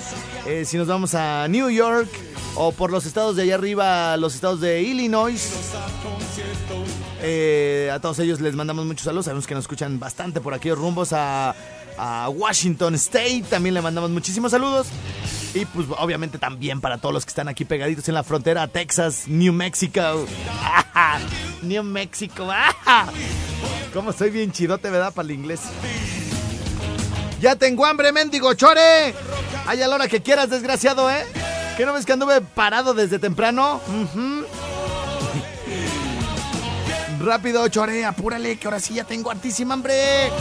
S2: si nos vamos a New York, o por los estados de allá arriba, los estados de Illinois. Eh, a todos ellos les mandamos muchos saludos, sabemos que nos escuchan bastante por aquellos rumbos a, Washington State, también le mandamos muchísimos saludos. Y pues obviamente también para todos los que están aquí pegaditos en la frontera Texas, New Mexico. New Mexico. Como soy bien chidote, ¿verdad? Para el inglés. Ya tengo hambre, mendigo chore. Hay a la hora que quieras, desgraciado, ¿eh? ¿Que no ves que anduve parado desde temprano? Rápido, chore, apúrale, que ahora sí ya tengo hartísima hambre.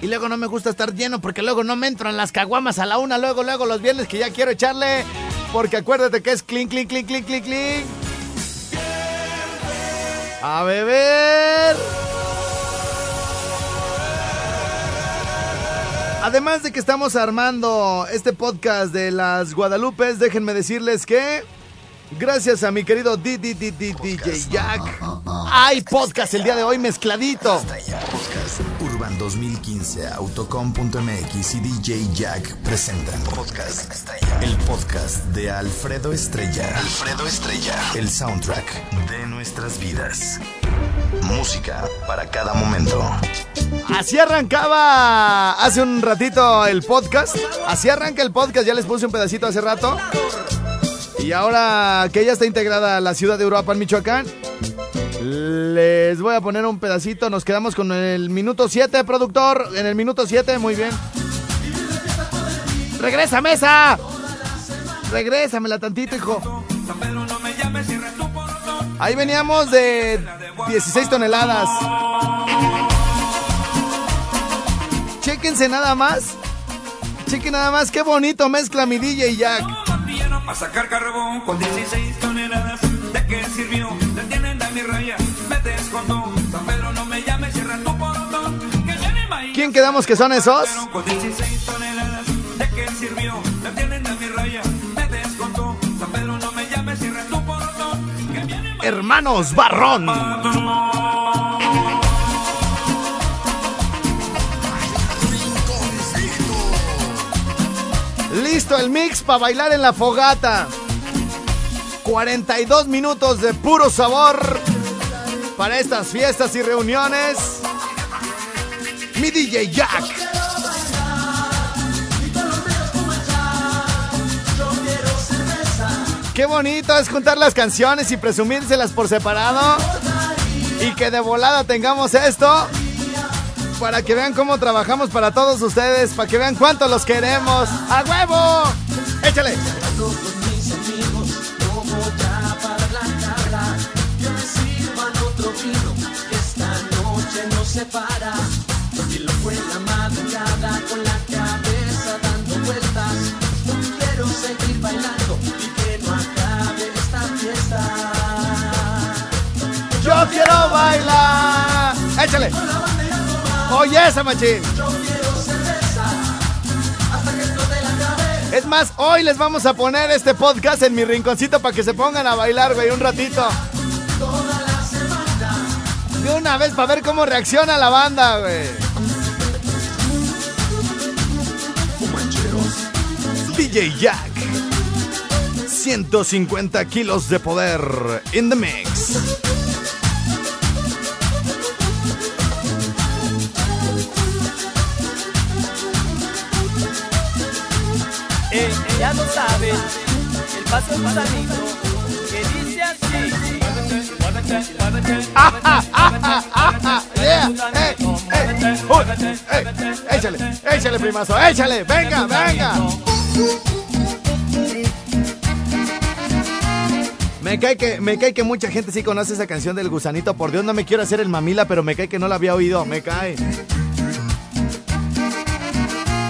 S2: Y luego no me gusta estar lleno porque luego no me entran las caguamas a la una, luego, luego los viernes que ya quiero echarle. Porque acuérdate que es clink, clink, clink, clink, clink, clink. A beber. Además de que estamos armando este podcast de las Guadalupes, déjenme decirles que gracias a mi querido D- D- D- D- DJ Jack, hay podcast el día de hoy mezcladito.
S1: Podcast Urban 2015, Autocom.mx y DJ Jack presentan Podcast. El podcast de Alfredo Estrella. Alfredo Estrella. El soundtrack de nuestras vidas. Música para cada momento.
S2: Así arrancaba hace un ratito el podcast. Así arranca el podcast, ya les puse un pedacito hace rato. Y ahora que ya está integrada a la ciudad de Europa, Michoacán, les voy a poner un pedacito. Nos quedamos con el minuto 7, productor. En el minuto 7, muy bien. ¡Regresa, mesa! Regrésamela tantito, hijo. Ahí veníamos de 16 toneladas. Chéquense nada más. Chequen nada más qué bonito mezcla mi DJ Jack.
S9: A sacar carbón con 16 toneladas. ¿De qué sirvió? Detienen a mi raya. Me descontó. San Pedro no me llames, cierra tu portón. Que viene maíz.
S2: ¿Quién quedamos que son esos?
S9: Con 16 toneladas. ¿De qué sirvió? Detienen a
S2: Hermanos Barrón. Listo el mix para bailar en la fogata. 42 minutos de puro sabor para estas fiestas y reuniones. Mi DJ Jack. Qué bonito es juntar las canciones y presumírselas por separado. Y que de volada tengamos esto. Para que vean cómo trabajamos para todos ustedes. Para que vean cuánto los queremos. ¡A huevo! ¡Échale!
S6: quiero seguir bailando
S2: quiero bailar! ¡Échale! ¡Oye esa! Es más, hoy les vamos a poner este podcast en mi rinconcito para que se pongan a bailar, güey, un ratito. De una vez para ver cómo reacciona la banda, güey. DJ Jack. 150 kilos de poder in the mix.
S10: Eh, ya lo saben, el paso es salito, que dice así.
S2: Ah, ah, ah, ah, ah, ah, yeah, eh, eh, eh, échale, échale, primazo, échale, venga, venga. Me cae que, me cae que mucha gente sí conoce esa canción del gusanito. Por Dios, no me quiero hacer el mamila, pero me cae que no la había oído. Me cae.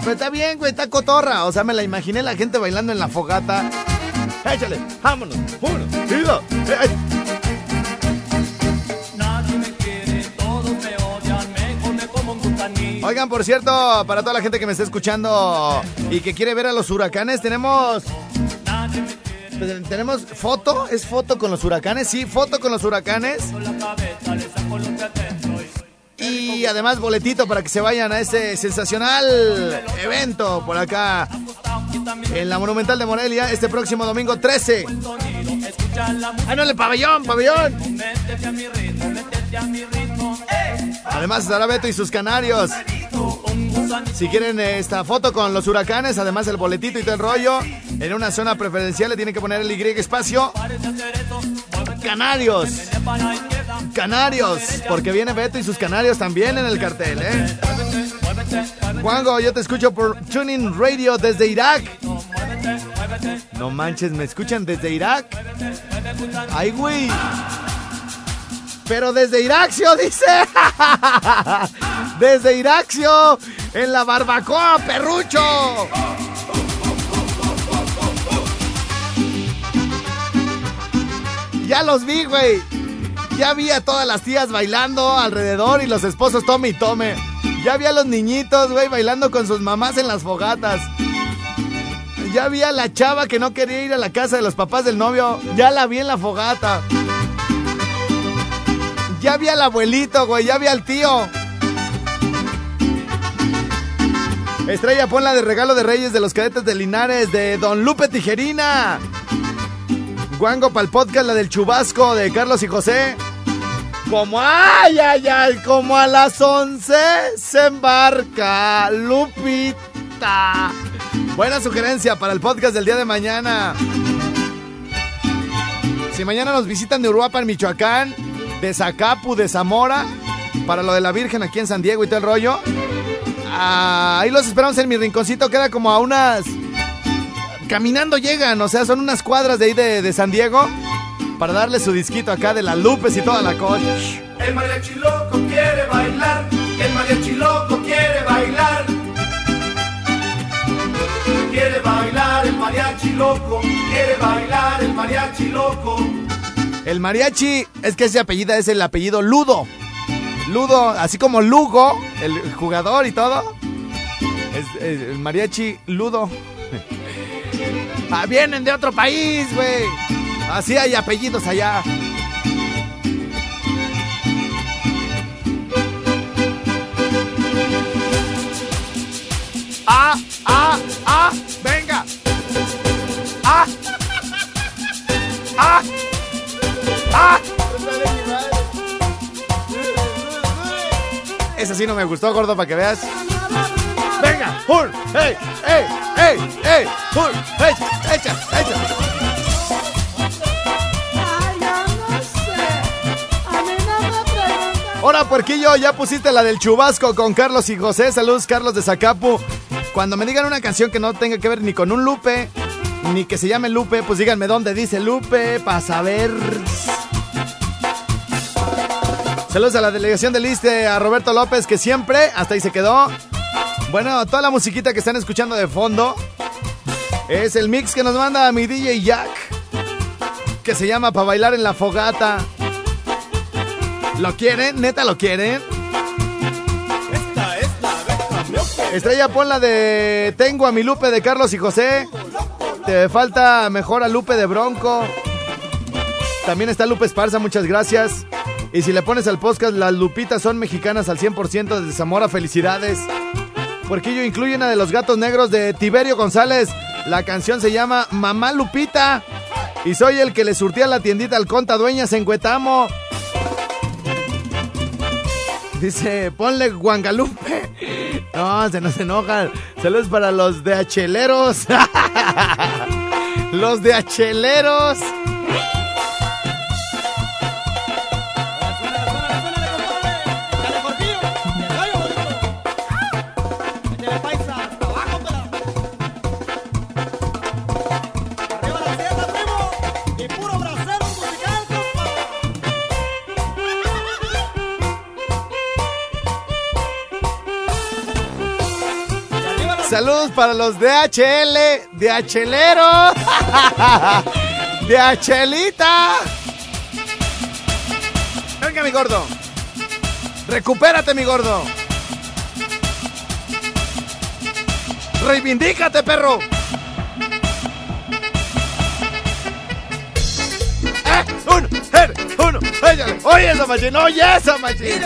S2: Pero está bien, güey, está cotorra. O sea, me la imaginé la gente bailando en la fogata. Échale, vámonos. Uno, y dos. eh, eh. Oigan, por cierto, para toda la gente que me está escuchando y que quiere ver a los huracanes, tenemos Pues, Tenemos foto, es foto con los huracanes, sí, foto con los huracanes. Y además boletito para que se vayan a este sensacional evento por acá en la Monumental de Morelia este próximo domingo 13. ¡Ah, no, el pabellón, pabellón! Además estará Beto y sus canarios. Si quieren eh, esta foto con los huracanes, además el boletito y todo el rollo, en una zona preferencial le tienen que poner el Y espacio. Canarios. Canarios. Porque viene Beto y sus canarios también en el cartel, ¿eh? Juango, yo te escucho por Tuning Radio desde Irak. No manches, ¿me escuchan desde Irak? Ay, güey. Pero desde Iraxio, dice. Desde Iraxio, en la barbacoa, perrucho. Ya los vi, güey. Ya vi a todas las tías bailando alrededor y los esposos tome y tome. Ya vi a los niñitos, güey, bailando con sus mamás en las fogatas. Ya vi a la chava que no quería ir a la casa de los papás del novio. Ya la vi en la fogata. Ya vi al abuelito, güey. Ya vi al tío. Estrella, ponla de regalo de Reyes de los Cadetes de Linares de Don Lupe Tijerina. Guango para el podcast, la del chubasco de Carlos y José. Como, ay, ay, ay, como a las 11 se embarca Lupita. Buena sugerencia para el podcast del día de mañana. Si mañana nos visitan de Uruapan, Michoacán, de Zacapu, de Zamora, para lo de la Virgen aquí en San Diego y todo el rollo. Ah, ahí los esperamos en mi rinconcito, queda como a unas... Caminando llegan, o sea, son unas cuadras de ahí de, de San Diego, para darle su disquito acá de las Lupes y toda la cosa.
S9: El mariachi loco quiere bailar, el mariachi loco quiere bailar. Quiere bailar el mariachi loco, quiere bailar el mariachi loco.
S2: El mariachi, es que ese apellido es el apellido Ludo. Ludo, así como Lugo, el jugador y todo. Es, es el mariachi Ludo. Ah, vienen de otro país, güey. Así hay apellidos allá. Ah, ah, ah, venga. Ah. Ah. ¡Ah! Esa sí no me gustó, gordo, para que veas. ¡Venga! ¡Hur! ¡Ey! ¡Ey! ¡Ey! ¡Ey! ¡Hur! ¡Echa! ¡Echa! Hola, puerquillo, ya pusiste la del chubasco con Carlos y José. Saludos, Carlos de Zacapu. Cuando me digan una canción que no tenga que ver ni con un Lupe, ni que se llame Lupe, pues díganme dónde dice Lupe, para saber. Saludos a la delegación del ISTE, a Roberto López, que siempre, hasta ahí se quedó. Bueno, toda la musiquita que están escuchando de fondo es el mix que nos manda mi DJ Jack, que se llama Pa' bailar en la fogata. ¿Lo quieren? ¿Neta lo quieren? Estrella, pon la de Tengo a mi Lupe de Carlos y José. Te falta mejor a Lupe de Bronco. También está Lupe Esparza, muchas gracias. Y si le pones al podcast, las Lupitas son mexicanas al 100% desde Zamora, felicidades. Porque ello incluye una de los gatos negros de Tiberio González. La canción se llama Mamá Lupita. Y soy el que le surtía la tiendita al conta dueñas en Cuetamo. Dice, ponle Guangalupe. No, se nos enojan. Saludos para los de acheleros. los de acheleros. Saludos para los DHL, DHLeros, DHLita. Venga, mi gordo. Recupérate, mi gordo. Reivindícate, perro. Eh, er, uno, eh, uno. Oye, esa machín, oye, esa machín.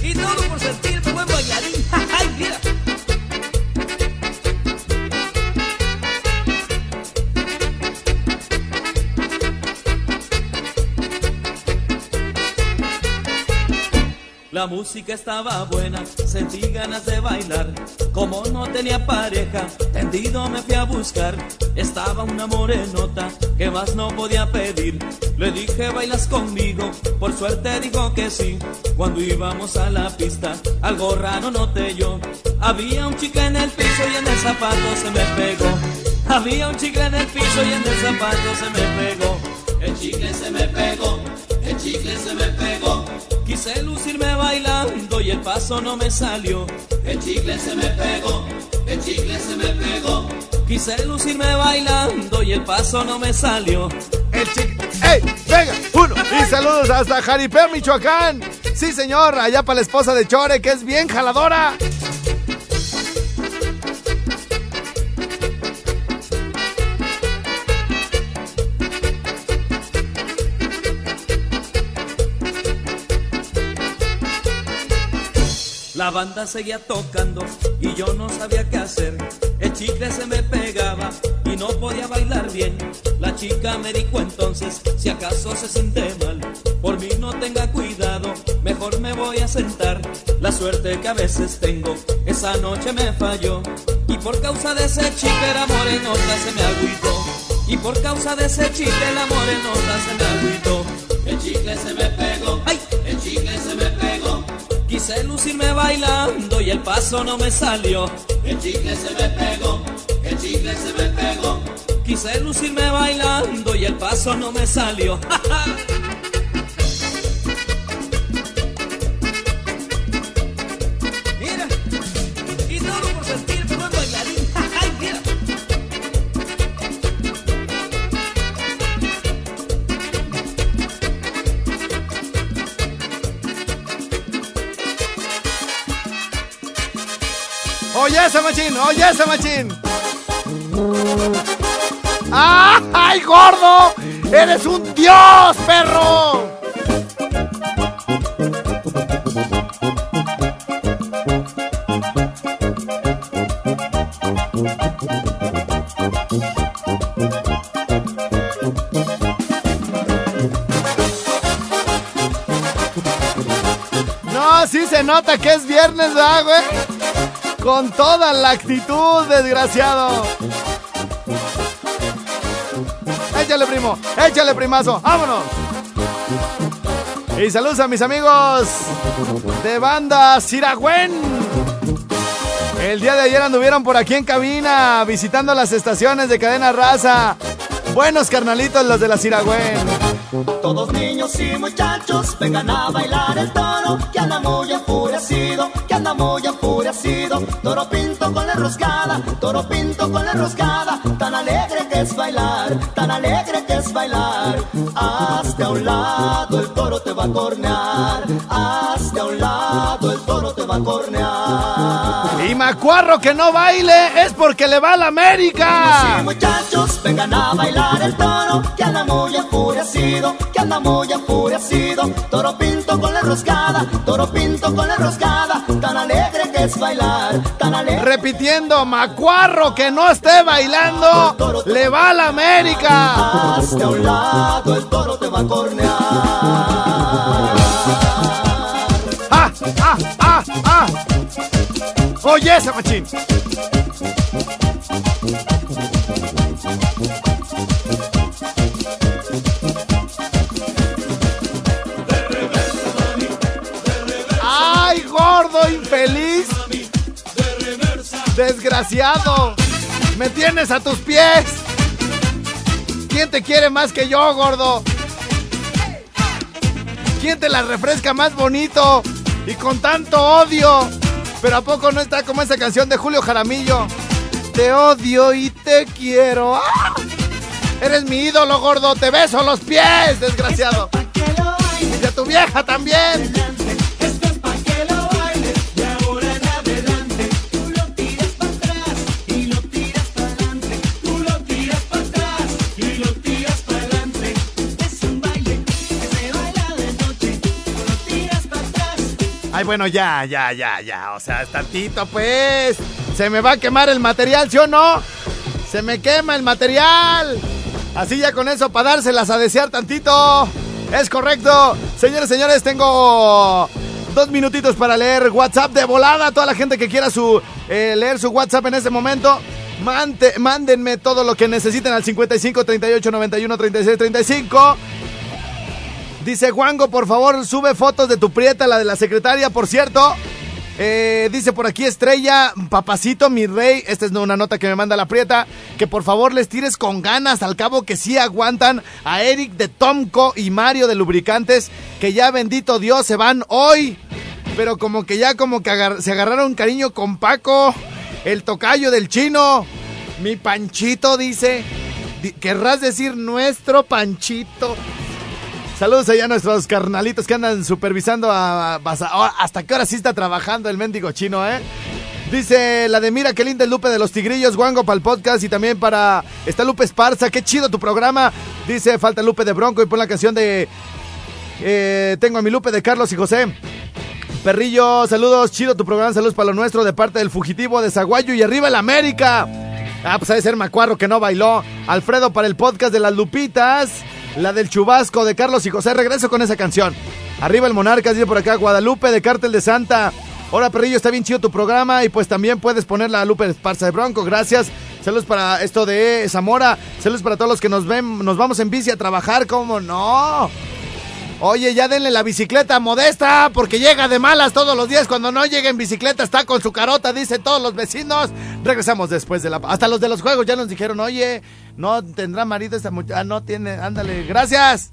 S10: Y todo por sentirme buen bailarín. La música estaba buena, sentí ganas de bailar. Como no tenía pareja, tendido me fui a buscar. Estaba una morenota que más no podía pedir. Le dije, bailas conmigo, por suerte dijo que sí. Cuando íbamos a la pista, algo raro noté yo. Había un chicle en el piso y en el zapato se me pegó. Había un chicle en el piso y en el zapato se me pegó. El chicle se me pegó, el chicle se me pegó. Quise lucirme bailando y el paso no me salió. El chicle se me pegó, el chicle se me pegó. Quise lucirme bailando y el paso no me salió.
S2: El chicle. ¡Ey! ¡Venga! Uno. Y saludos hasta Jaripeo, Michoacán. Sí, señor. Allá para la esposa de Chore, que es bien jaladora.
S10: La banda seguía tocando y yo no sabía qué hacer. El chicle se me pegaba y no podía bailar bien. La chica me dijo entonces, si acaso se siente mal, por mí no tenga cuidado, mejor me voy a sentar. La suerte que a veces tengo, esa noche me falló. Y por causa de ese chicle la morenota se me agüitó. Y por causa de ese chicle la morenota se me agüitó. El chicle se me pegó, Quise lucirme bailando y el paso no me salió. El chicle se me pegó, el chicle se me pegó. Quise lucirme bailando y el paso no me salió.
S2: esa machín, oye esa machín. ¡Ay, gordo! ¡Eres un dios, perro! No, sí se nota que es viernes, ¿verdad, güey? Con toda la actitud, desgraciado. Échale, primo. Échale, primazo. Vámonos. Y saludos a mis amigos de banda Siragüen. El día de ayer anduvieron por aquí en cabina visitando las estaciones de cadena raza. Buenos carnalitos los de la Siragüen.
S6: Todos niños y muchachos vengan a bailar el toro que anda muy enfurecido, que anda muy. Toro pinto con la roscada, toro pinto con la roscada. Tan alegre que es bailar, tan alegre que es bailar. Hazte a un lado, el toro te va a cornear. Hazte a un lado, el toro te va a cornear.
S2: Y Macuarro que no baile es porque le va a la América.
S6: Sí, muchachos, vengan a bailar el toro que anda muy enfurecido, que anda muy enfurecido. Toro pinto con la roscada, toro pinto con la roscada. Tan alegre que es bailar, tan alegre.
S2: Repitiendo, Macuarro que no esté bailando, le va a la América.
S6: Hazte a un lado, el toro te va a cornear.
S2: ¡Ah, ah, ah, ah! Oye ese machín. ¡Ay, gordo infeliz! Desgraciado. Me tienes a tus pies. ¿Quién te quiere más que yo, gordo? ¿Quién te la refresca más bonito? Y con tanto odio. Pero ¿a poco no está como esa canción de Julio Jaramillo? Te odio y te quiero. ¡Ah! Eres mi ídolo, gordo. Te beso los pies, desgraciado. Y a tu vieja también. Bueno, ya, ya, ya, ya. O sea, tantito, pues. Se me va a quemar el material, ¿sí o no? Se me quema el material. Así ya con eso, para dárselas a desear tantito. Es correcto. Señores, señores, tengo dos minutitos para leer WhatsApp de volada. Toda la gente que quiera su, eh, leer su WhatsApp en este momento. Mante- mándenme todo lo que necesiten al 55 38 91 36 35. Dice Juango, por favor, sube fotos de tu prieta, la de la secretaria, por cierto. Eh, dice por aquí Estrella, papacito, mi rey, esta es una nota que me manda la prieta, que por favor les tires con ganas, al cabo que sí aguantan a Eric de Tomco y Mario de Lubricantes, que ya bendito Dios se van hoy, pero como que ya como que se agarraron cariño con Paco, el tocayo del chino, mi panchito dice, Di- querrás decir nuestro panchito. Saludos allá a nuestros carnalitos que andan supervisando a, Baza- oh, hasta qué hora sí está trabajando el mendigo chino, ¿eh? Dice la de Mira, qué linda el Lupe de los Tigrillos, Guango para el podcast y también para... Está Lupe Esparza, qué chido tu programa. Dice, falta Lupe de Bronco y pon la canción de... eh, tengo a mi Lupe de Carlos y José. Perrillo, saludos, chido tu programa, saludos para lo nuestro de parte del fugitivo de Zaguayo y arriba el América. Ah, pues ha de ser Macuarro que no bailó. Alfredo para el podcast de las Lupitas. La del Chubasco de Carlos y José. Regreso con esa canción. Arriba el Monarcas, dice por acá. Guadalupe de Cártel de Santa. Hola, Perrillo, está bien chido tu programa. Y pues también puedes poner la Lupe Esparza de Bronco. Gracias. Saludos para esto de Zamora. Saludos para todos los que nos ven. Nos vamos en bici a trabajar. ¿Cómo no? Oye, ya denle la bicicleta modesta, porque llega de malas todos los días. Cuando no llega en bicicleta, está con su carota, dicen todos los vecinos. Regresamos después de la. Hasta los de los juegos ya nos dijeron, oye, no tendrá marido esta muchacha. Ah, no tiene, ándale, gracias.